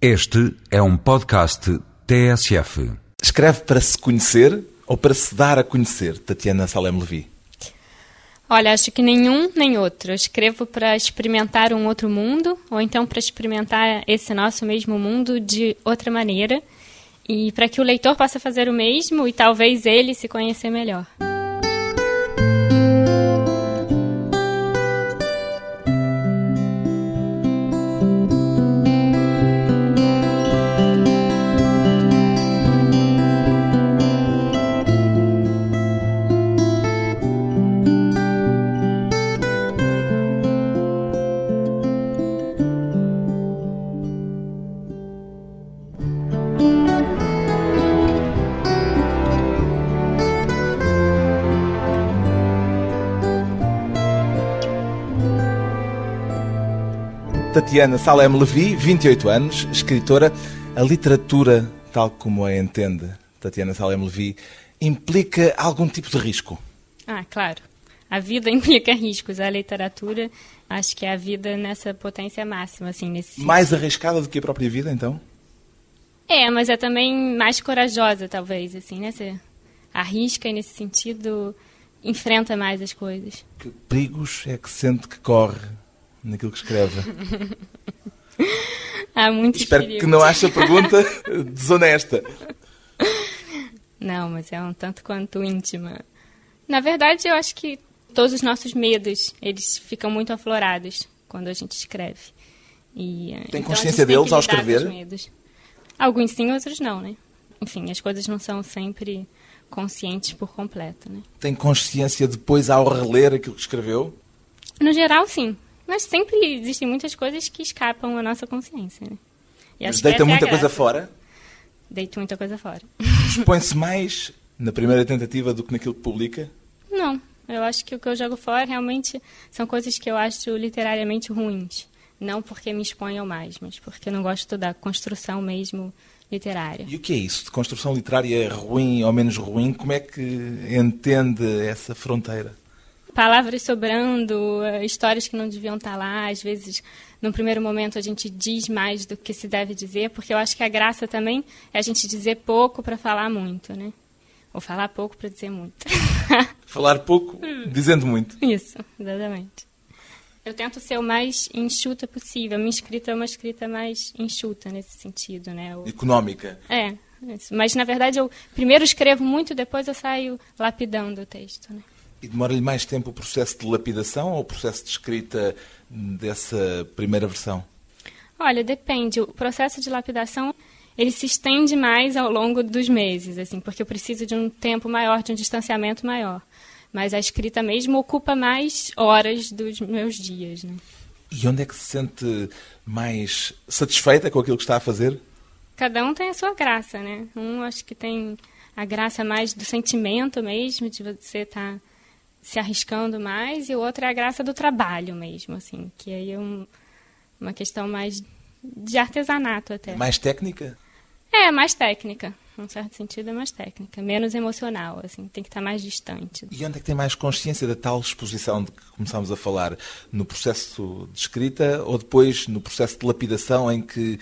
Este é um podcast TSF. Escreve para se conhecer ou para se dar a conhecer, Tatiana Salem Levi? Olha, acho que nenhum nem outro. Eu escrevo para experimentar um outro mundo, ou então para experimentar esse nosso mesmo mundo de outra maneira, e para que o leitor possa fazer o mesmo e talvez ele se conhecer melhor. Tatiana Salem Levi, 28 anos, escritora. A literatura, tal como a entende Tatiana Salem Levi, implica algum tipo de risco? Ah, claro. A vida implica riscos. A literatura, acho que é a vida nessa potência máxima, assim, nesse Mais arriscada do que a própria vida, então? É, mas é também mais corajosa, talvez, assim, né? Você arrisca e, nesse sentido, enfrenta mais as coisas. Que perigos é que sente que corre naquilo que escreve? Há muitos Espero que não ache a pergunta desonesta. Não, mas é um tanto quanto íntima. Na verdade, eu acho que todos os nossos medos, eles ficam muito aflorados quando a gente escreve. E, eh, Tem então consciência tem deles ao escrever? Alguns sim, outros não, né? Enfim, as coisas não são sempre conscientes por completo, né? Tem consciência depois ao reler aquilo que escreveu? No geral, sim. Mas sempre existem muitas coisas que escapam à nossa consciência, né? E Mas deita é muita coisa fora? Deito muita coisa fora. Expõe-se mais na primeira tentativa do que naquilo que publica? Não, eu acho que o que eu jogo fora realmente são coisas que eu acho literariamente ruins. Não porque me exponham mais, mas porque eu não gosto da construção mesmo literária. E o que é isso? De construção literária ruim ou menos ruim? Como é que entende essa fronteira? Palavras sobrando, eh, histórias que não deviam estar lá, às vezes, num primeiro momento, a gente diz mais do que se deve dizer, porque eu acho que a graça também é a gente dizer pouco para falar muito, né? Ou falar pouco para dizer muito. Falar pouco, dizendo muito. Isso, exatamente. Eu tento ser o mais enxuta possível. Minha escrita é uma escrita mais enxuta nesse sentido, né? Económica. É, isso. mas na verdade eu primeiro escrevo muito, depois eu saio lapidando o texto, né? E demora-lhe mais tempo o processo de lapidação ou o processo de escrita dessa primeira versão? Olha, depende. O processo de lapidação ele se estende mais ao longo dos meses, assim, porque eu preciso de um tempo maior, de um distanciamento maior. Mas a escrita mesmo ocupa mais horas dos meus dias, né? E onde é que se sente mais satisfeita com aquilo que está a fazer? Cada um tem a sua graça, né? Um acho que tem a graça mais do sentimento mesmo, de você estar se arriscando mais, e o outro é a graça do trabalho mesmo, assim, que aí é um- uma questão mais de artesanato até. Mais técnica? É, mais técnica. Num certo sentido, é mais técnica. Menos emocional, assim, tem que estar mais distante. E onde é que tem mais consciência da tal exposição de que começámos a falar? No processo de escrita ou depois no processo de lapidação em que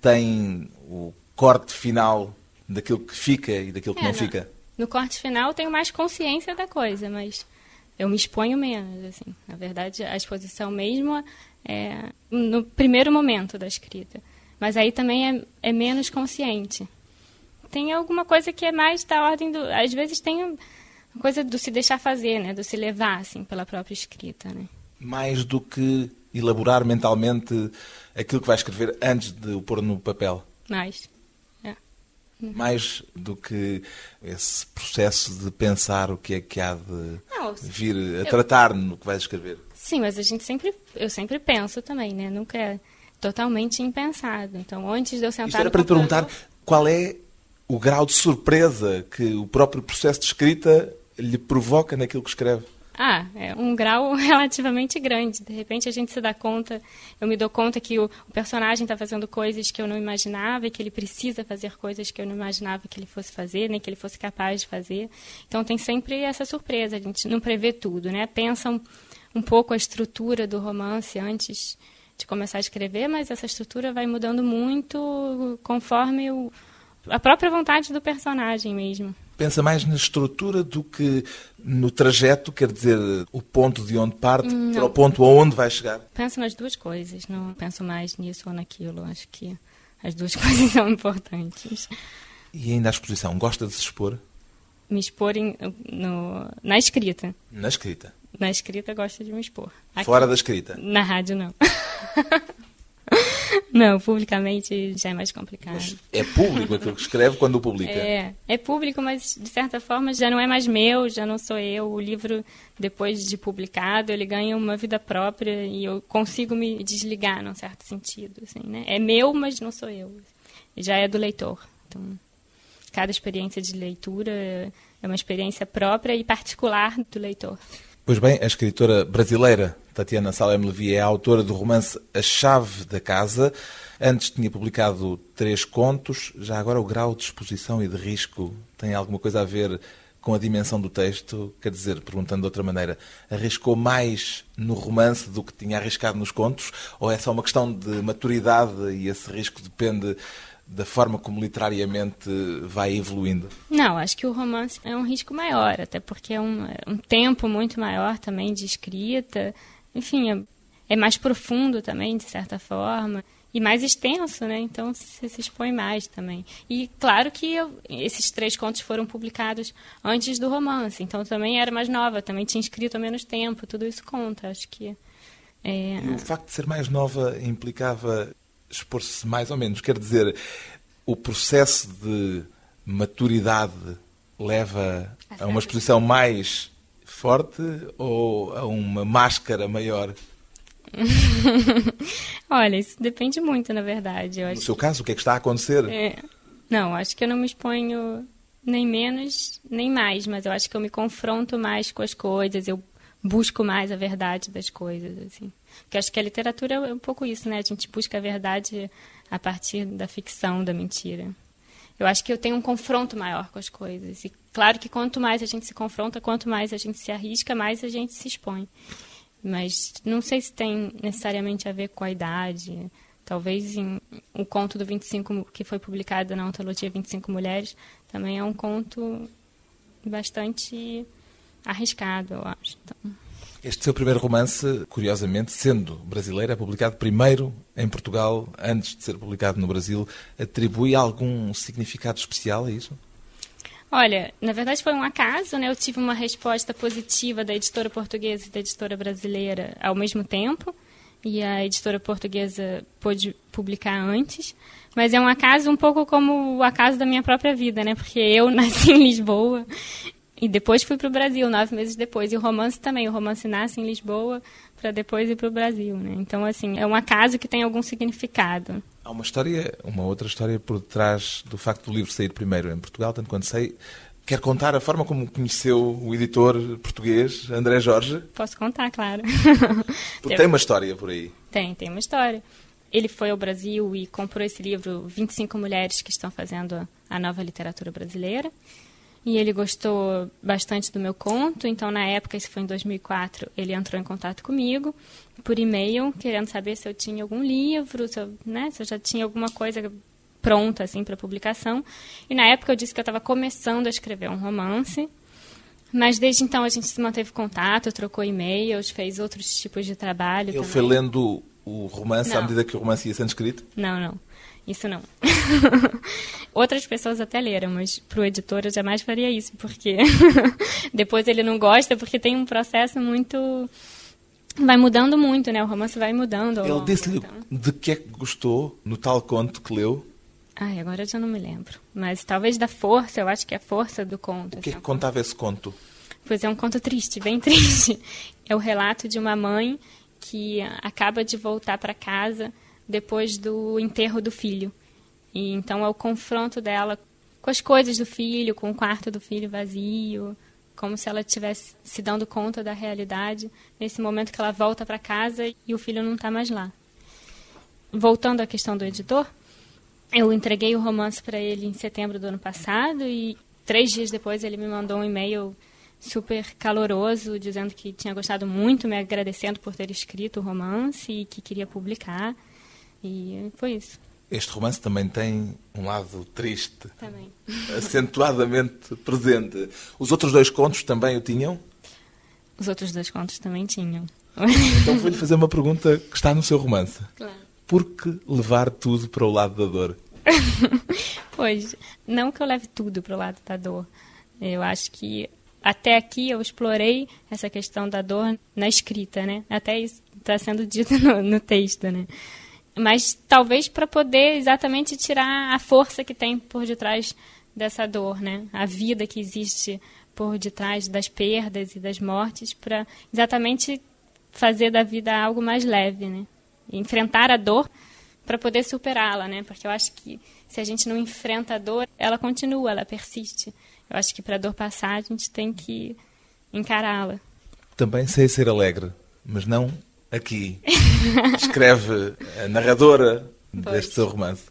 tem o corte final daquilo que fica e daquilo que É, não no- fica? No corte final, tenho mais consciência da coisa, mas eu me exponho menos, assim. Na verdade, a exposição mesmo é no primeiro momento da escrita. Mas aí também é, é menos consciente. Tem alguma coisa que é mais da ordem do... Às vezes tem uma coisa do se deixar fazer, né? Do se levar, assim, pela própria escrita, né? Mais do que elaborar mentalmente aquilo que vai escrever antes de o pôr no papel? Mais. Mais do que esse processo de pensar o que é que há de Não, vir a eu- tratar no que vais escrever? Sim, mas a gente sempre, eu sempre penso também, né? Nunca é totalmente impensado. Então, antes de eu sentar Isto era para lhe perguntar qual é o grau de surpresa que o próprio processo de escrita lhe provoca naquilo que escreve. Ah, é um grau relativamente grande. De repente a gente se dá conta, eu me dou conta que o, o personagem está fazendo coisas que eu não imaginava e que ele precisa fazer coisas que eu não imaginava que ele fosse fazer, nem que ele fosse capaz de fazer. Então tem sempre essa surpresa, a gente não prevê tudo, né? Pensa um, um pouco a estrutura do romance antes de começar a escrever, mas essa estrutura vai mudando muito conforme o, a própria vontade do personagem mesmo. Pensa mais na estrutura do que no trajeto, quer dizer, o ponto de onde parte Não. para o ponto aonde vai chegar? Penso nas duas coisas, não penso mais nisso ou naquilo. Acho que as duas coisas são importantes. E ainda a exposição, gosta de se expor? Me expor em- no- na escrita. Na escrita. Na escrita gosto de me expor. Aqui- Fora da escrita. Na rádio, não. não, publicamente já é mais complicado. É público aquilo que escreve quando publica. É, é público, mas de certa forma já não é mais meu, já não sou eu. O livro, depois de publicado, ele ganha uma vida própria e eu consigo me desligar, num certo sentido. Assim, né? É meu, mas não sou eu. Já é do leitor. Então, cada experiência de leitura é uma experiência própria e particular do leitor. Pois bem, a escritora brasileira Tatiana Salem Levi é autora do romance A Chave da Casa. Antes tinha publicado três contos. Já agora o grau de exposição e de risco tem alguma coisa a ver com a dimensão do texto? Quer dizer, perguntando de outra maneira, arriscou mais no romance do que tinha arriscado nos contos? Ou é só uma questão de maturidade e esse risco depende da forma como literariamente vai evoluindo? Não, acho que o romance é um risco maior, até porque é um, é um tempo muito maior também de escrita. Enfim, é, é mais profundo também, de certa forma. E mais extenso, né? Então você se expõe mais também. E claro que eu- esses três contos foram publicados antes do romance. Então também era mais nova, também tinha escrito há menos tempo. Tudo isso conta, acho que. É, E o facto de ser mais nova implicava expor-se mais ou menos. Quer dizer, o processo de maturidade leva a uma exposição mais forte ou a uma máscara maior? Olha, isso depende muito, na verdade. Eu No acho seu caso, o que é que está a acontecer? É, não, acho que eu não me exponho nem menos nem mais, mas eu acho que eu me confronto mais com as coisas, eu busco mais a verdade das coisas, assim. Porque acho que a literatura é um pouco isso, né? A gente busca a verdade a partir da ficção, da mentira. Eu acho que eu tenho um confronto maior com as coisas. E claro que quanto mais a gente se confronta, quanto mais a gente se arrisca, mais a gente se expõe. Mas não sei se tem necessariamente a ver com a idade. Talvez em o conto do 25 que foi publicado na antologia 25 Mulheres também é um conto bastante arriscado, eu acho. Então, Este seu primeiro romance, curiosamente, sendo brasileiro, é publicado primeiro em Portugal, antes de ser publicado no Brasil. Atribui algum significado especial a isso? Olha, na verdade foi um acaso, né? Eu tive uma resposta positiva da editora portuguesa e da editora brasileira ao mesmo tempo. E a editora portuguesa pôde publicar antes. Mas é um acaso um pouco como o acaso da minha própria vida, né? Porque eu nasci em Lisboa e depois fui para o Brasil, nove meses depois. E o romance também. O romance nasce em Lisboa para depois ir para o Brasil, né? Então, assim, é um acaso que tem algum significado. Há uma história, uma outra história por detrás do facto do livro sair primeiro em Portugal, tanto quanto sei. Quer contar a forma como conheceu o editor português, André Jorge? Posso contar, claro. Porque tem uma história por aí. Tem, tem uma história. Ele foi ao Brasil e comprou esse livro 25 Mulheres que estão fazendo a nova literatura brasileira. E ele gostou bastante do meu conto, então na época, isso foi em 2004, ele entrou em contato comigo por e-mail, querendo saber se eu tinha algum livro, se eu, né, se eu já tinha alguma coisa pronta assim para publicação. E na época eu disse que eu estava começando a escrever um romance, mas desde então a gente se manteve contato, trocou e-mails, fez outros tipos de trabalho. Ele também. foi lendo o romance à Não. medida que o romance ia sendo escrito? Não, não. Isso não. Outras pessoas até leram, mas para o editor eu jamais faria isso, porque depois ele não gosta, porque tem um processo muito. Vai mudando muito, né? O romance vai mudando. Ele disse-lhe então. de que é que gostou no tal conto que leu? Ai, agora eu já não me lembro. Mas talvez da força, eu acho que é a força do conto. O que é assim, que contava esse conto? Pois é um conto triste, bem triste. É o relato de uma mãe que acaba de voltar para casa depois do enterro do filho. E então é o confronto dela com as coisas do filho, com o quarto do filho vazio, como se ela estivesse se dando conta da realidade nesse momento que ela volta para casa e o filho não está mais lá. Voltando à questão do editor, eu entreguei o romance para ele em setembro do ano passado e três dias depois ele me mandou um e-mail super caloroso, dizendo que tinha gostado muito, me agradecendo por ter escrito o romance e que queria publicar. E foi isso. Este romance também tem um lado triste, Também. acentuadamente presente. Os outros dois contos também o tinham? Os outros dois contos também tinham. Então vou-lhe fazer uma pergunta que está no seu romance. Claro. Por que levar tudo para o lado da dor? Pois, não que eu leve tudo para o lado da dor. Eu acho que até aqui eu explorei essa questão da dor na escrita, né? Até isso está sendo dito no, no texto, né? Mas talvez para poder exatamente tirar a força que tem por detrás dessa dor, né? A vida que existe por detrás das perdas e das mortes, para exatamente fazer da vida algo mais leve, né? Enfrentar a dor para poder superá-la, né? Porque eu acho que se a gente não enfrenta a dor, ela continua, ela persiste. Eu acho que para a dor passar, a gente tem que encará-la. Também sei ser alegre, mas não aqui. Escreve a narradora Pois. deste seu romance.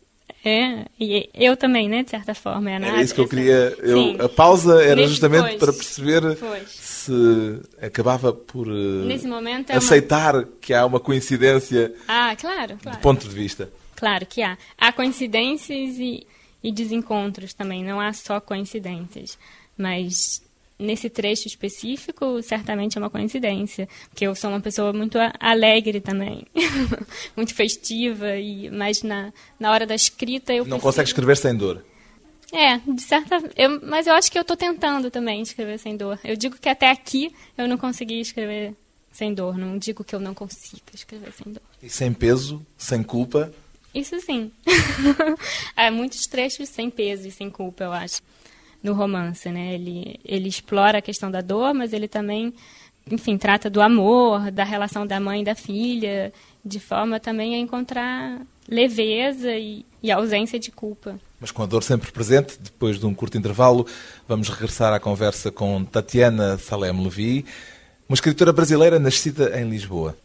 É, e eu também, né, de certa forma. É Era isso que eu queria. eu- a pausa era justamente pois. para perceber Pois. se acabava por eh, é uma... aceitar que há uma coincidência Ah, claro, claro. de ponto de vista. Claro que há. Há coincidências e, e desencontros também, não há só coincidências. Mas nesse trecho específico, certamente é uma coincidência. Porque eu sou uma pessoa muito alegre também. muito festiva, e mas na, na hora da escrita eu Não preciso- consegue escrever sem dor. É, de certa eu, Mas eu acho que eu estou tentando também escrever sem dor. Eu digo que até aqui eu não consegui escrever sem dor. Não digo que eu não consigo escrever sem dor. E sem peso, sem culpa. Isso sim. Há muitos trechos sem peso e sem culpa, eu acho, no romance, né? Ele, ele explora a questão da dor, mas ele também, enfim, trata do amor, da relação da mãe e da filha, de forma também a encontrar leveza e, e ausência de culpa. Mas com a dor sempre presente, depois de um curto intervalo, vamos regressar à conversa com Tatiana Salem Levi, uma escritora brasileira nascida em Lisboa.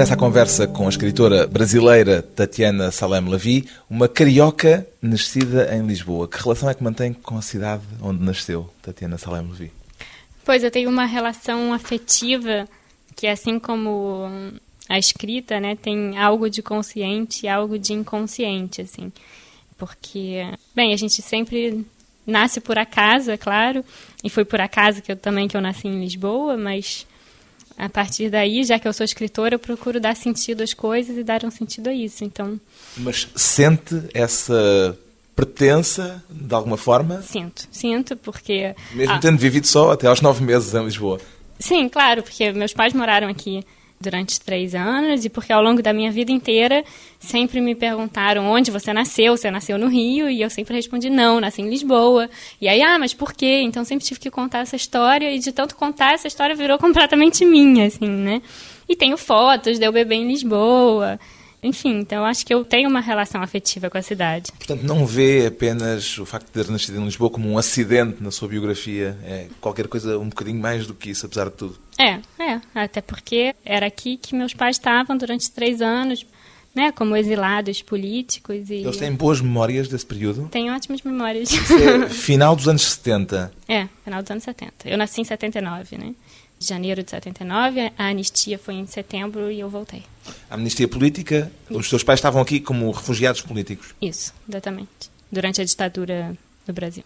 Regresso à conversa com a escritora brasileira Tatiana Salem Levi, uma carioca nascida em Lisboa. Que relação é que mantém com a cidade onde nasceu Tatiana Salem Levi? Pois eu tenho uma relação afetiva que, assim como a escrita, né, tem algo de consciente e algo de inconsciente, assim. Porque, bem, a gente sempre nasce por acaso, é claro, e foi por acaso que eu também que eu nasci em Lisboa, mas a partir daí, já que eu sou escritora, eu procuro dar sentido às coisas e dar um sentido a isso. Então, Mas sente essa pertença, de alguma forma, sinto, sinto, porque mesmo Ah, tendo vivido só até aos nove meses em Lisboa? Sim, claro, porque meus pais moraram aqui durante três anos e porque ao longo da minha vida inteira sempre me perguntaram onde você nasceu, você nasceu no Rio e eu sempre respondi não, nasci em Lisboa. E aí, ah, mas por quê? Então sempre tive que contar essa história e de tanto contar essa história virou completamente minha, assim, né? E tenho fotos de eu beber em Lisboa. Enfim, então acho que eu tenho uma relação afetiva com a cidade. Portanto, não vê apenas o facto de ter nascido em Lisboa como um acidente na sua biografia. É qualquer coisa um bocadinho mais do que isso, apesar de tudo. É, é, até porque era aqui que meus pais estavam durante três anos, né, como exilados políticos e Eles têm boas memórias desse período. tenho ótimas memórias. Isso é final dos anos 70. é, final dos anos 70. Eu nasci em 79, né? Janeiro de 79, a anistia foi em setembro e eu voltei. A amnistia política, os seus pais estavam aqui como refugiados políticos. Isso, exatamente. Durante a ditadura no Brasil.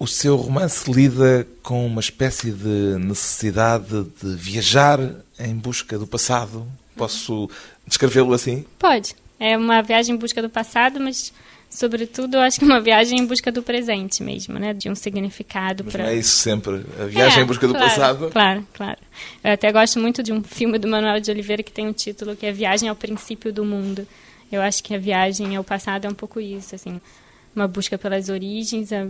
O seu romance lida com uma espécie de necessidade de viajar em busca do passado. Posso descrevê-lo assim? Pode. É uma viagem em busca do passado, mas sobretudo eu acho que uma viagem em busca do presente mesmo, né? De um significado para é isso sempre. A viagem É, em busca do claro, passado. Claro, claro. Eu até gosto muito de um filme do Manuel de Oliveira que tem um título que é Viagem ao Princípio do Mundo. Eu acho que a viagem ao passado é um pouco isso, assim, uma busca pelas origens, é,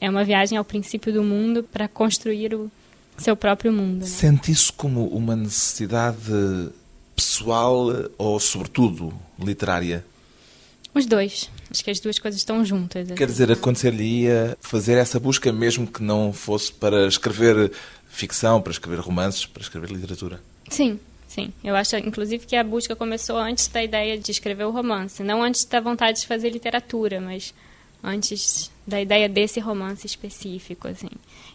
é uma viagem ao princípio do mundo para construir o seu próprio mundo. Né? Sente isso como uma necessidade pessoal ou, sobretudo, literária? Os dois. Acho que as duas coisas estão juntas. Quer assim. dizer, acontecer-lhe fazer essa busca mesmo que não fosse para escrever ficção, para escrever romances, para escrever literatura? Sim, sim. Eu acho, inclusive, que a busca começou antes da ideia de escrever o romance. Não antes da vontade de fazer literatura, mas antes da ideia desse romance específico, assim.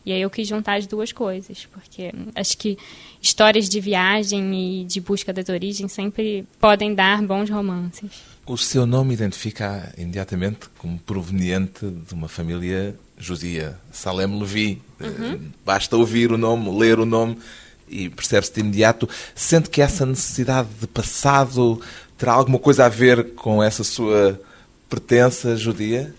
E aí eu quis juntar as duas coisas, porque acho que histórias de viagem e de busca das origens sempre podem dar bons romances. O seu nome identifica imediatamente como proveniente de uma família judia, Salem Levi. Uhum. Basta ouvir o nome, ler o nome e percebe-se de imediato. Sente que essa necessidade de passado terá alguma coisa a ver com essa sua pertença judia?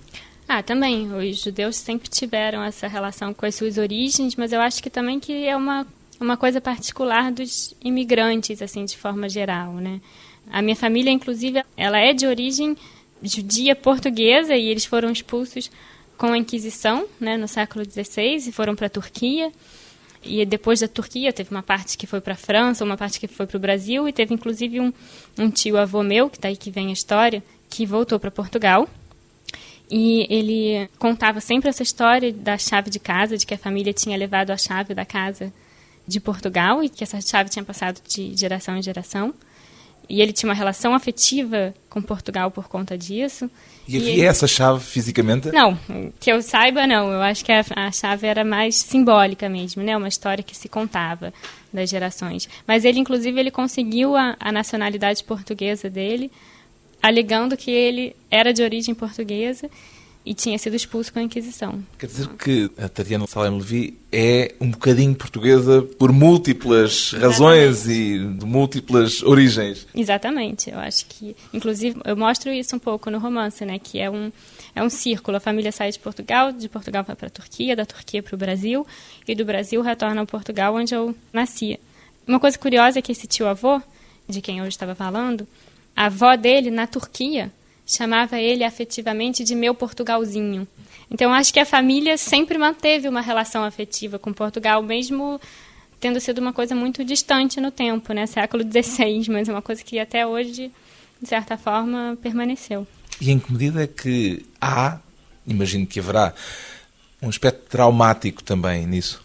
Ah, também. Os judeus sempre tiveram essa relação com as suas origens, mas eu acho que também que é uma, uma coisa particular dos imigrantes, assim, de forma geral, né? A minha família, inclusive, ela é de origem judia portuguesa e eles foram expulsos com a Inquisição, né, no século XVI, e foram para a Turquia. E depois da Turquia, teve uma parte que foi para a França, uma parte que foi para o Brasil, e teve inclusive um, um tio-avô meu, que daí que vem a história, que voltou para Portugal e ele contava sempre essa história da chave de casa, de que a família tinha levado a chave da casa de Portugal e que essa chave tinha passado de geração em geração. E ele tinha uma relação afetiva com Portugal por conta disso. E havia ele... essa chave fisicamente? Não, que eu saiba, não. Eu acho que a, a, chave era mais simbólica mesmo, né? Uma história que se contava das gerações. Mas ele, inclusive, ele conseguiu a, a nacionalidade portuguesa dele alegando que ele era de origem portuguesa e tinha sido expulso com a Inquisição. Quer dizer que a Tatiana Salem Levi é um bocadinho portuguesa por múltiplas Exatamente. razões e de múltiplas origens. Exatamente. Eu acho que, inclusive, eu mostro isso um pouco no romance, né? Que é um é um círculo. A família sai de Portugal, de Portugal vai para a Turquia, da Turquia para o Brasil e do Brasil retorna ao Portugal, onde eu nasci. Uma coisa curiosa é que esse tio avô, de quem eu estava falando, a avó dele, na Turquia, chamava ele afetivamente de meu Portugalzinho. Então, acho que a família sempre manteve uma relação afetiva com Portugal, mesmo tendo sido uma coisa muito distante no tempo, né? Século XVI, mas uma coisa que até hoje, de certa forma, permaneceu. E em que medida é que há, imagino que haverá, um aspecto traumático também nisso?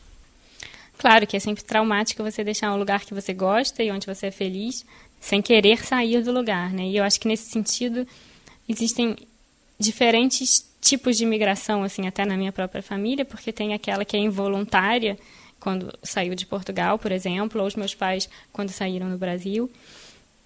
Claro que é sempre traumático você deixar um lugar que você gosta e onde você é feliz, sem querer sair do lugar, né? E eu acho que nesse sentido existem diferentes tipos de imigração, assim, até na minha própria família, porque tem aquela que é involuntária, quando saiu de Portugal, por exemplo, ou os meus pais quando saíram do Brasil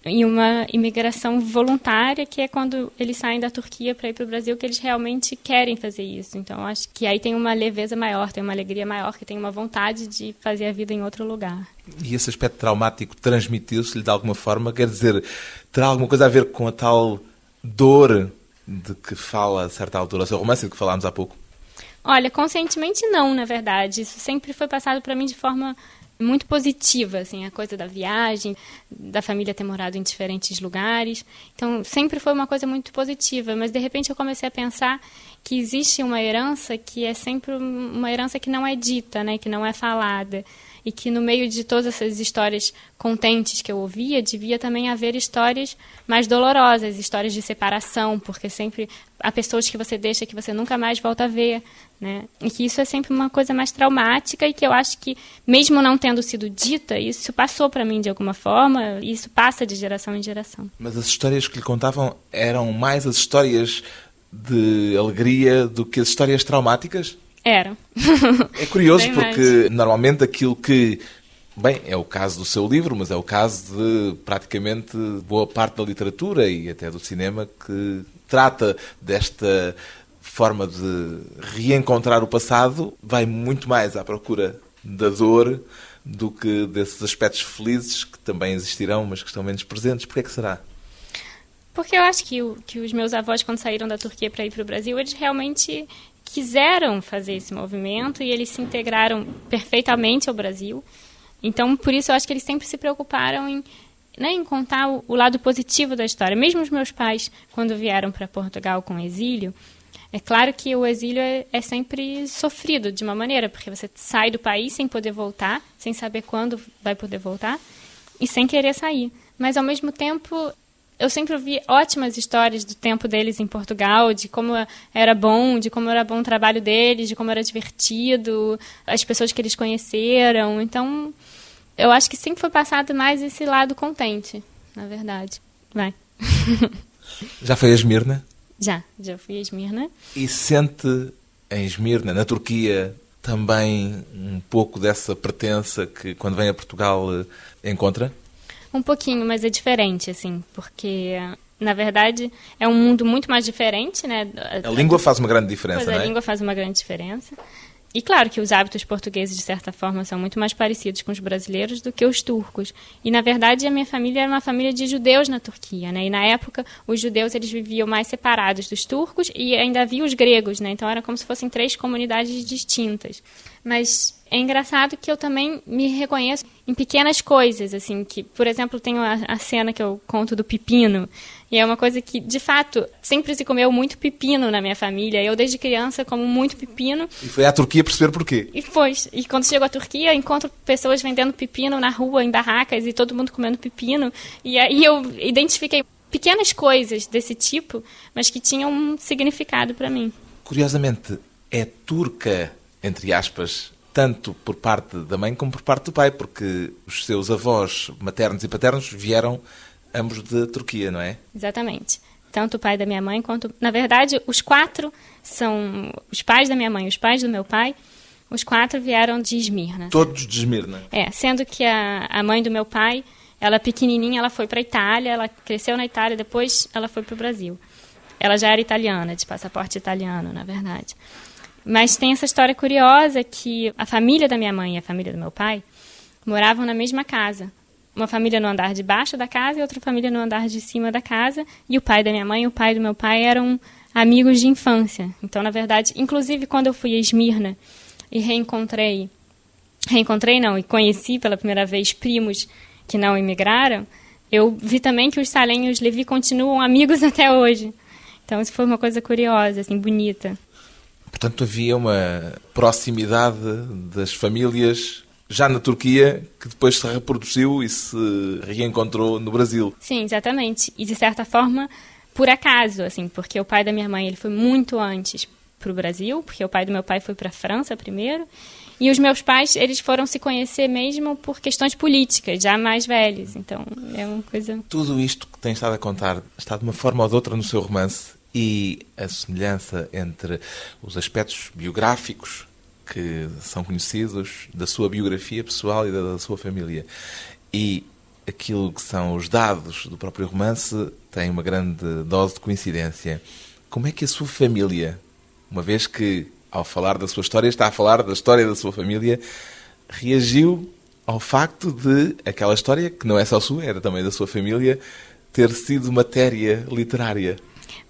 e uma imigração voluntária, que é quando eles saem da Turquia para ir para o Brasil, que eles realmente querem fazer isso. Então, acho que aí tem uma leveza maior, tem uma alegria maior, que tem uma vontade de fazer a vida em outro lugar. E esse aspecto traumático transmitiu-se-lhe de alguma forma? Quer dizer, terá alguma coisa a ver com a tal dor de que fala a certa altura o seu romance, de que falámos há pouco? Olha, conscientemente não, na verdade. Isso sempre foi passado para mim de forma muito positiva, assim, a coisa da viagem, da família ter morado em diferentes lugares. Então, sempre foi uma coisa muito positiva, mas de repente eu comecei a pensar que existe uma herança que é sempre uma herança que não é dita, né, que não é falada e que no meio de todas essas histórias contentes que eu ouvia, devia também haver histórias mais dolorosas, histórias de separação, porque sempre há pessoas que você deixa que você nunca mais volta a ver, né? E que isso é sempre uma coisa mais traumática e que eu acho que mesmo não tendo sido dita, isso passou para mim de alguma forma, e isso passa de geração em geração. Mas as histórias que lhe contavam eram mais as histórias de alegria do que as histórias traumáticas? Era. É curioso porque normalmente aquilo que Bem, é o caso do seu livro, mas é o caso de praticamente boa parte da literatura e até do cinema que trata desta forma de reencontrar o passado, vai muito mais à procura da dor do que desses aspectos felizes que também existirão, mas que estão menos presentes. Por que é que será? Porque eu acho que, o, que os meus avós, quando saíram da Turquia para ir para o Brasil, eles realmente quiseram fazer esse movimento e eles se integraram perfeitamente ao Brasil. Então, por isso, eu acho que eles sempre se preocuparam em né, em contar o, o lado positivo da história. Mesmo os meus pais, quando vieram para Portugal com exílio, é claro que o exílio é, é, sempre sofrido de uma maneira, porque você sai do país sem poder voltar, sem saber quando vai poder voltar e sem querer sair. Mas ao mesmo tempo, eu sempre ouvi ótimas histórias do tempo deles em Portugal, de como era bom, de como era bom o trabalho deles, de como era divertido, as pessoas que eles conheceram. Então, eu acho que sempre foi passado mais esse lado contente, na verdade. Vai. Já foi a Esmirna? Já, já fui a Esmirna. E sente em Esmirna, na Turquia, também um pouco dessa pertença que quando vem a Portugal eh, encontra? Um pouquinho, mas é diferente, assim, porque na verdade é um mundo muito mais diferente, né? A, língua faz uma grande diferença, pois é? A língua faz uma grande diferença. E claro que os hábitos portugueses, de certa forma, são muito mais parecidos com os brasileiros do que os turcos. E, na verdade, a minha família era uma família de judeus na Turquia, né? E, na época, os judeus eles viviam mais separados dos turcos e ainda havia os gregos, né? Então, era como se fossem três comunidades distintas. Mas é engraçado que eu também me reconheço em pequenas coisas, assim, que, por exemplo, tenho a, a, cena que eu conto do pepino, e é uma coisa que, de fato, sempre se comeu muito pepino na minha família. Eu, desde criança, como muito pepino. E foi à Turquia perceber porquê. E foi. E quando chego à Turquia, encontro pessoas vendendo pepino na rua, em barracas, e todo mundo comendo pepino. E aí eu identifiquei pequenas coisas desse tipo, mas que tinham um significado para mim. Curiosamente, é turca, entre aspas, tanto por parte da mãe como por parte do pai, porque os seus avós maternos e paternos vieram ambos de Turquia, não é? Exatamente. Tanto o pai da minha mãe quanto. Na verdade, os quatro são os pais da minha mãe, os pais do meu pai. Os quatro vieram de Esmirna. Todos de Esmirna? É, sendo que a, a mãe do meu pai, ela pequenininha, ela foi para a Itália, ela cresceu na Itália, depois ela foi para o Brasil. Ela já era italiana, de passaporte italiano, na verdade. Mas tem essa história curiosa que a família da minha mãe e a família do meu pai moravam na mesma casa. Uma família no andar de baixo da casa e outra família no andar de cima da casa. E o pai da minha mãe e o pai do meu pai eram amigos de infância. Então, na verdade, inclusive quando eu fui a Esmirna e reencontrei, reencontrei não, e conheci pela primeira vez primos que não imigraram, eu vi também que os salenhos Levi continuam amigos até hoje. Então, isso foi uma coisa curiosa, assim, bonita. Portanto, havia uma proximidade das famílias já na Turquia que depois se reproduziu e se reencontrou no Brasil. Sim, exatamente. E de certa forma, por acaso, assim, porque o pai da minha mãe ele foi muito antes para o Brasil, porque o pai do meu pai foi para a França primeiro, e os meus pais eles foram se conhecer mesmo por questões políticas, já mais velhos. Então é uma coisa. Tudo isto que tem estado a contar está de uma forma ou de outra no seu romance e a semelhança entre os aspectos biográficos que são conhecidos da sua biografia pessoal e da, sua família e aquilo que são os dados do próprio romance tem uma grande dose de coincidência. Como é que a sua família, uma vez que ao falar da sua história está a falar da história da sua família, reagiu ao facto de aquela história, que não é só sua, era também da sua família, ter sido matéria literária?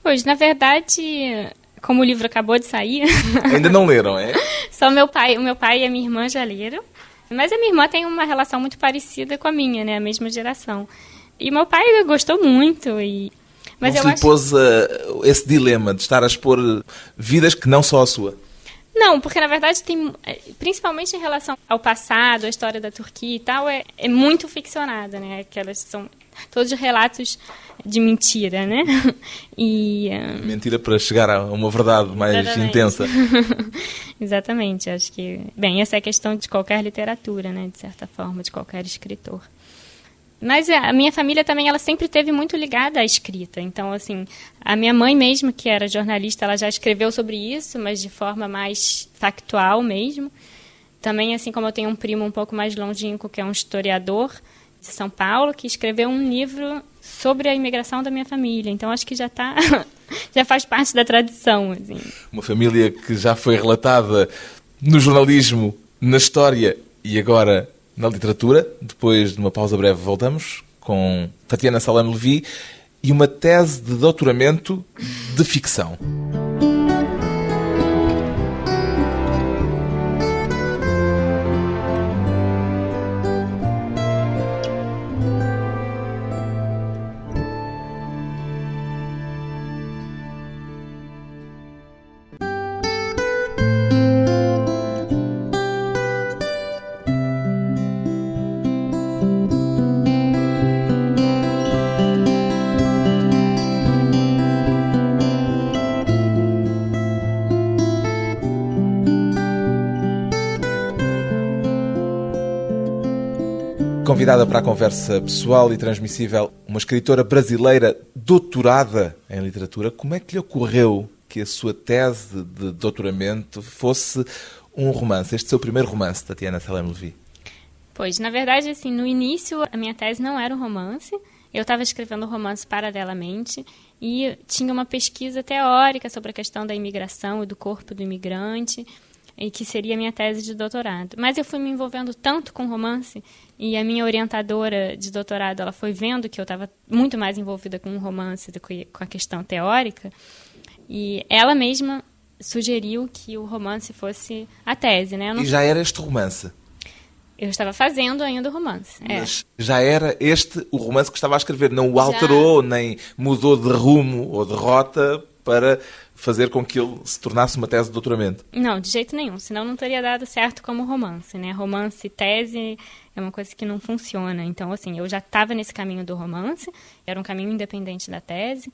Pois, na verdade, como o livro acabou de sair. Ainda não leram, é? Só meu pai, o meu pai e a minha irmã já leram. Mas a minha irmã tem uma relação muito parecida com a minha, né? A mesma geração. E meu pai gostou muito e mas não eu se acho... pôs uh, esse dilema de estar a expor vidas que não só a sua? Não, porque na verdade tem, eh, principalmente em relação ao passado, a história da Turquia e tal, é, é muito ficcionada, né? Aquelas são todos relatos de mentira, né? E, um... Mentira para chegar a uma verdade mais Exatamente. intensa. Exatamente, acho que... Bem, essa é a questão de qualquer literatura, né? De certa forma, de qualquer escritor. Mas a minha família também, ela sempre teve muito ligada à escrita. Então, assim, a minha mãe mesmo, que era jornalista, ela já escreveu sobre isso, mas de forma mais factual mesmo. Também, assim como eu tenho um primo um pouco mais longínquo, que é um historiador, de São Paulo, que escreveu um livro sobre a imigração da minha família. Então acho que já está já faz parte da tradição, assim. Uma família que já foi relatada no jornalismo, na história e agora na literatura. Depois de uma pausa breve voltamos com Tatiana Salame Levi e uma tese de doutoramento de ficção. Convidada para a conversa pessoal e transmissível, uma escritora brasileira doutorada em literatura, como é que lhe ocorreu que a sua tese de doutoramento fosse um romance? Este seu primeiro romance, Tatiana Salem Levi. Pois, na verdade, assim, no início a minha tese não era um romance. Eu estava escrevendo romance paralelamente e tinha uma pesquisa teórica sobre a questão da imigração e do corpo do imigrante, e que seria a minha tese de doutorado. Mas eu fui me envolvendo tanto com romance e a minha orientadora de doutorado ela foi vendo que eu estava muito mais envolvida com o romance do que com a questão teórica e ela mesma sugeriu que o romance fosse a tese, né? Não... E já era este romance? Eu estava fazendo ainda o romance. É. Mas já era este o romance que estava a escrever, não o alterou, já... nem mudou de rumo ou de rota para fazer com que ele se tornasse uma tese de doutoramento. Não, de jeito nenhum, senão não teria dado certo como romance, né? Romance e tese é uma coisa que não funciona. Então, assim, eu já estava nesse caminho do romance, era um caminho independente da tese,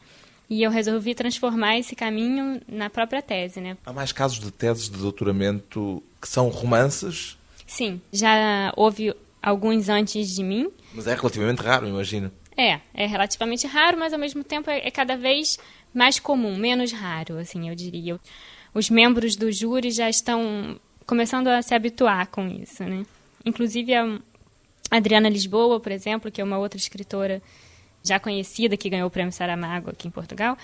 e eu resolvi transformar esse caminho na própria tese, né? Há mais casos de teses de doutoramento que são romances Sim, já houve alguns antes de mim. Mas é relativamente raro, imagino. É, é relativamente raro, mas ao mesmo tempo é, é cada vez mais comum, menos raro, assim, eu diria. Os membros do júri já estão começando a se habituar com isso, né? Inclusive a Adriana Lisboa, por exemplo, que é uma outra escritora já conhecida que ganhou o prêmio Saramago aqui em Portugal,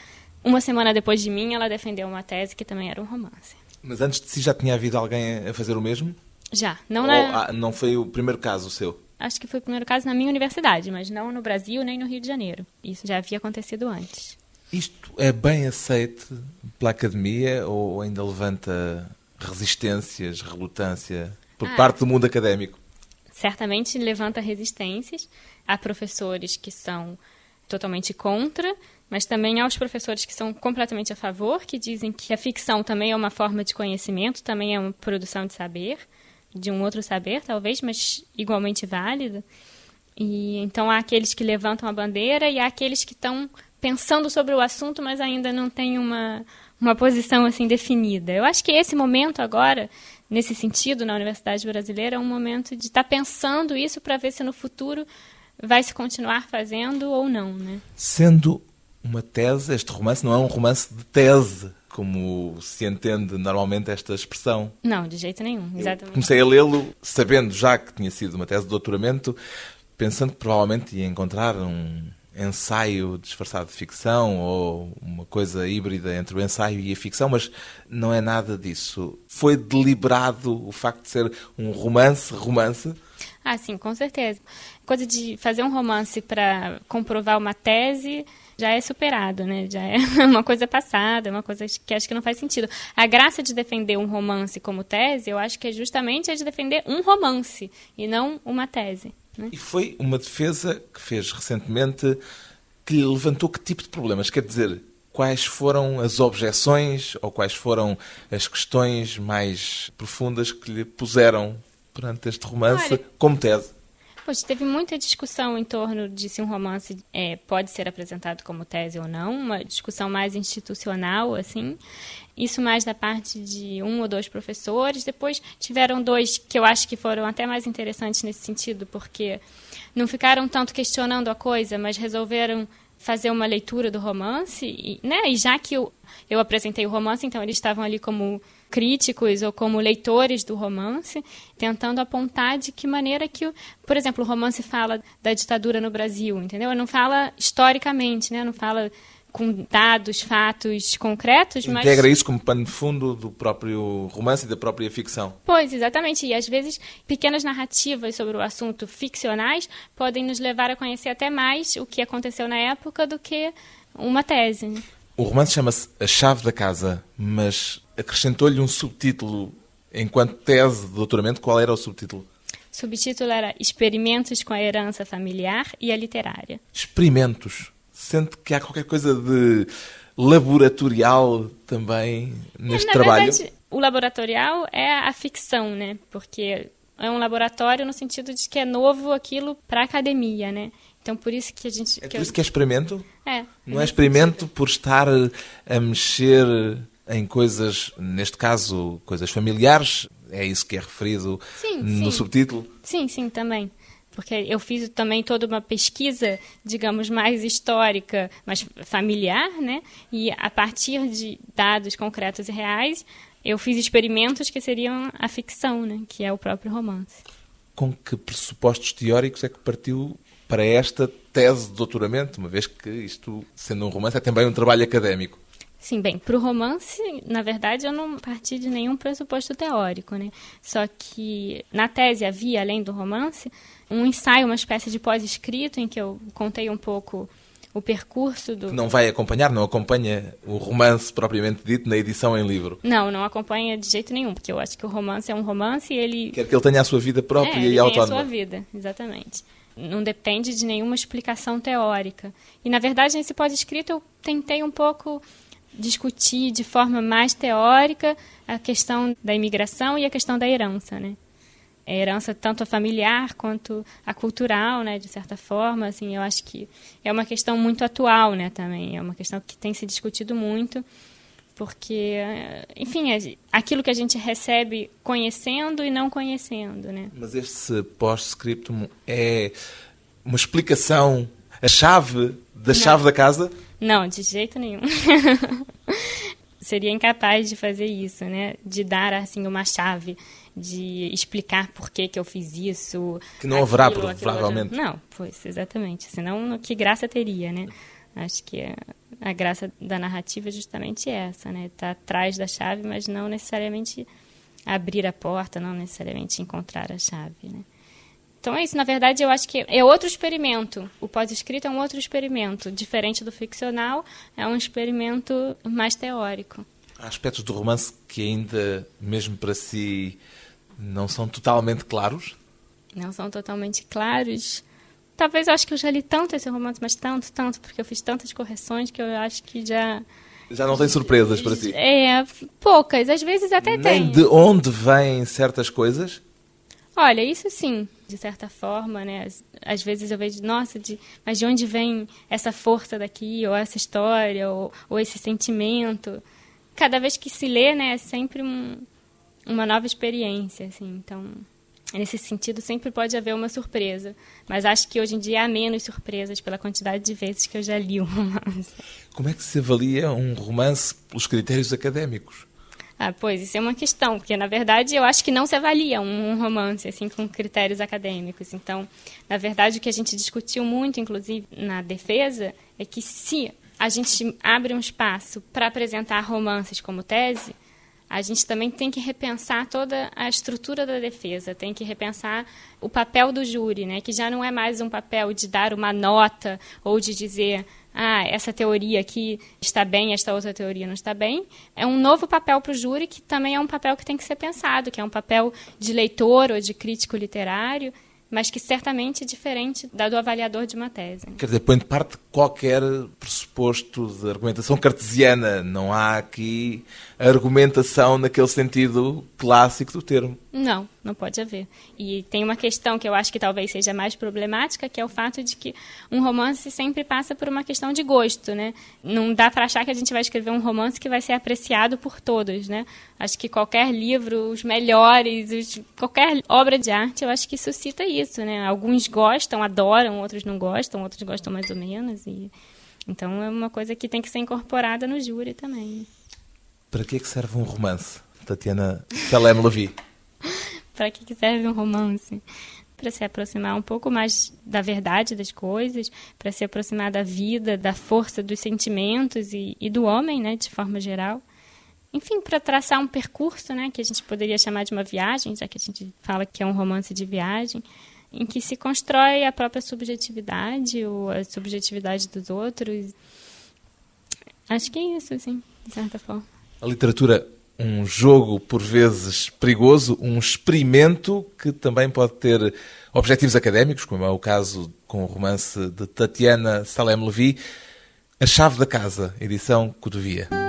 uma semana depois de mim, ela defendeu uma tese que também era um romance. Mas antes de si já tinha havido alguém a fazer o mesmo? Já. Não, Ou, na... ah, não foi o primeiro caso seu? Acho que foi o primeiro caso na minha universidade, mas não no Brasil nem no Rio de Janeiro. Isso já havia acontecido antes. Isto é bem aceito pela academia ou ainda levanta resistências, relutância por ah, parte do mundo académico? Certamente levanta resistências. Há professores que são totalmente contra, mas também há os professores que são completamente a favor, que dizem que a ficção também é uma forma de conhecimento, também é uma produção de saber de um outro saber, talvez, mas igualmente válida. E então há aqueles que levantam a bandeira e há aqueles que estão pensando sobre o assunto, mas ainda não têm uma, uma posição assim definida. Eu acho que esse momento agora, nesse sentido, na Universidade Brasileira, é um momento de estar tá pensando isso para ver se no futuro vai se continuar fazendo ou não, né? Sendo uma tese, este romance não é um romance de tese, como se entende normalmente esta expressão. Não, de jeito nenhum, exatamente. Eu comecei a lê-lo sabendo já que tinha sido uma tese de doutoramento, pensando que provavelmente ia encontrar um ensaio disfarçado de ficção ou uma coisa híbrida entre o ensaio e a ficção, mas não é nada disso. Foi deliberado o facto de ser um romance, romance? Ah, sim, com certeza. Coisa de fazer um romance para comprovar uma tese já é superado, né? Já é uma coisa passada, é uma coisa que acho que não faz sentido. A graça de defender um romance como tese, eu acho que é justamente a de defender um romance e não uma tese. Né? E foi uma defesa que fez recentemente que lhe levantou que tipo de problemas? Quer dizer, quais foram as objeções ou quais foram as questões mais profundas que lhe puseram perante este romance Olha, como tese? Pois, teve muita discussão em torno de se um romance é, pode ser apresentado como tese ou não, uma discussão mais institucional, assim. Isso mais da parte de um ou dois professores. Depois tiveram dois que eu acho que foram até mais interessantes nesse sentido, porque não ficaram tanto questionando a coisa, mas resolveram fazer uma leitura do romance, e, né? E já que eu, eu apresentei o romance, então eles estavam ali como críticos ou como leitores do romance, tentando apontar de que maneira que, por exemplo, o romance fala da ditadura no Brasil, entendeu? Não fala historicamente, né? Não fala com dados, fatos concretos, mas... Integra isso como pano de fundo do próprio romance e da própria ficção. Pois, exatamente. E às vezes pequenas narrativas sobre o assunto ficcionais podem nos levar a conhecer até mais o que aconteceu na época do que uma tese. O romance chama-se A Chave da Casa, mas acrescentou-lhe um subtítulo enquanto tese de doutoramento. Qual era o subtítulo? O subtítulo era Experimentos com a Herança Familiar e a Literária. Experimentos. Sente que há qualquer coisa de laboratorial também neste Na trabalho? Verdade, o laboratorial é a ficção, né? Porque é um laboratório no sentido de que é novo aquilo para a academia, né? Então por isso que a gente. É por isso que é experimento? É. Não é experimento sentido. por estar a mexer em coisas, neste caso, coisas familiares, é isso que é referido sim, no sim. subtítulo? Sim, sim, também. porque eu fiz também toda uma pesquisa, digamos, mais histórica, mais familiar, né? E a partir de dados concretos e reais, eu fiz experimentos que seriam a ficção, né? Que é o próprio romance. Com que pressupostos teóricos é que partiu para esta tese de doutoramento, uma vez que isto, sendo um romance, é também um trabalho académico? Sim, bem, para o romance, na verdade, eu não parti de nenhum pressuposto teórico, né? Só que na tese havia, além do romance, um ensaio, uma espécie de pós-escrito, em que eu contei um pouco o percurso do. Não vai acompanhar, não acompanha o romance propriamente dito na edição em livro? Não, não acompanha de jeito nenhum, porque eu acho que o romance é um romance e ele. Quer que ele tenha a sua vida própria é, ele e autónoma. Tem a sua vida, exatamente. Não depende de nenhuma explicação teórica. E, na verdade, nesse pós-escrito eu tentei um pouco discutir de forma mais teórica a questão da imigração e a questão da herança, né? A herança tanto a familiar quanto a cultural, né, de certa forma, assim, eu acho que é uma questão muito atual, né, também, é uma questão que tem se discutido muito, porque, enfim, é aquilo que a gente recebe conhecendo e não conhecendo, né? Mas este post-scriptum é uma explicação, a chave da não. chave da casa? Não, de jeito nenhum. Seria incapaz de fazer isso, né? De dar assim uma chave, de explicar por que, que eu fiz isso. Que não haverá, provavelmente. Não, pois, exatamente. Senão, que graça teria, né? Acho que a, a graça da narrativa é justamente essa, né? Está atrás da chave, mas não necessariamente abrir a porta, não necessariamente encontrar a chave, né? Então é isso, na verdade eu acho que é outro experimento. O pós-escrito é um outro experimento, diferente do ficcional, é um experimento mais teórico. Há aspectos do romance que ainda, mesmo para si, não são totalmente claros? Não são totalmente claros. Talvez eu acho que eu já li tanto esse romance, mas tanto, tanto, porque eu fiz tantas correções que eu acho que já. Já não tem surpresas para si? É, poucas, às vezes até Nem tem. de onde vêm certas coisas? Olha, isso sim, de certa forma, né? Às, vezes eu vejo, nossa, de, mas de onde vem essa força daqui, ou essa história, ou, ou esse sentimento? Cada vez que se lê, né, é sempre um, uma nova experiência, assim. Então, nesse sentido, sempre pode haver uma surpresa. Mas acho que hoje em dia há menos surpresas pela quantidade de vezes que eu já li um romance. Como é que se avalia um romance pelos critérios académicos? Ah, pois, isso é uma questão, porque na verdade eu acho que não se avalia um, um, romance assim com critérios acadêmicos. Então, na verdade, o que a gente discutiu muito, inclusive na defesa, é que se a gente abre um espaço para apresentar romances como tese, a gente também tem que repensar toda a estrutura da defesa, tem que repensar o papel do júri, né, que já não é mais um papel de dar uma nota ou de dizer ah, essa teoria aqui está bem, esta outra teoria não está bem. É um novo papel para o júri, que também é um papel que tem que ser pensado, que é um papel de leitor ou de crítico literário, mas que certamente é diferente da do avaliador de uma tese. Quer dizer, põe de parte qualquer pressuposto de argumentação cartesiana. Não há aqui argumentação naquele sentido clássico do termo. Não, não pode haver. E tem uma questão que eu acho que talvez seja mais problemática, que é o fato de que um romance sempre passa por uma questão de gosto, né? Não dá para achar que a gente vai escrever um romance que vai ser apreciado por todos, né? Acho que qualquer livro, os melhores, os, qualquer obra de arte, eu acho que suscita isso, né? Alguns gostam, adoram, outros não gostam, outros gostam mais ou menos e então é uma coisa que tem que ser incorporada no júri também. Para que, é que serve um romance, Tatiana Salem Levi? para que serve um romance? Para se aproximar um pouco mais da verdade das coisas, para se aproximar da vida, da força dos sentimentos e, e do homem, né, de forma geral. Enfim, para traçar um percurso, né, que a gente poderia chamar de uma viagem, já que a gente fala que é um romance de viagem, em que se constrói a própria subjetividade ou a subjetividade dos outros. Acho que é isso, assim, de certa forma. A literatura um jogo por vezes perigoso, um experimento que também pode ter objetivos académicos, como é o caso com o romance de Tatiana Salem Levi, A Chave da Casa, edição Codovia.